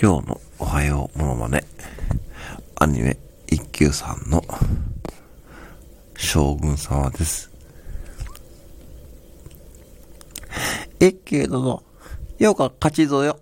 今日のおはようものまね、アニメ一休さんの将軍様です。一休殿、ようか勝ちぞよ。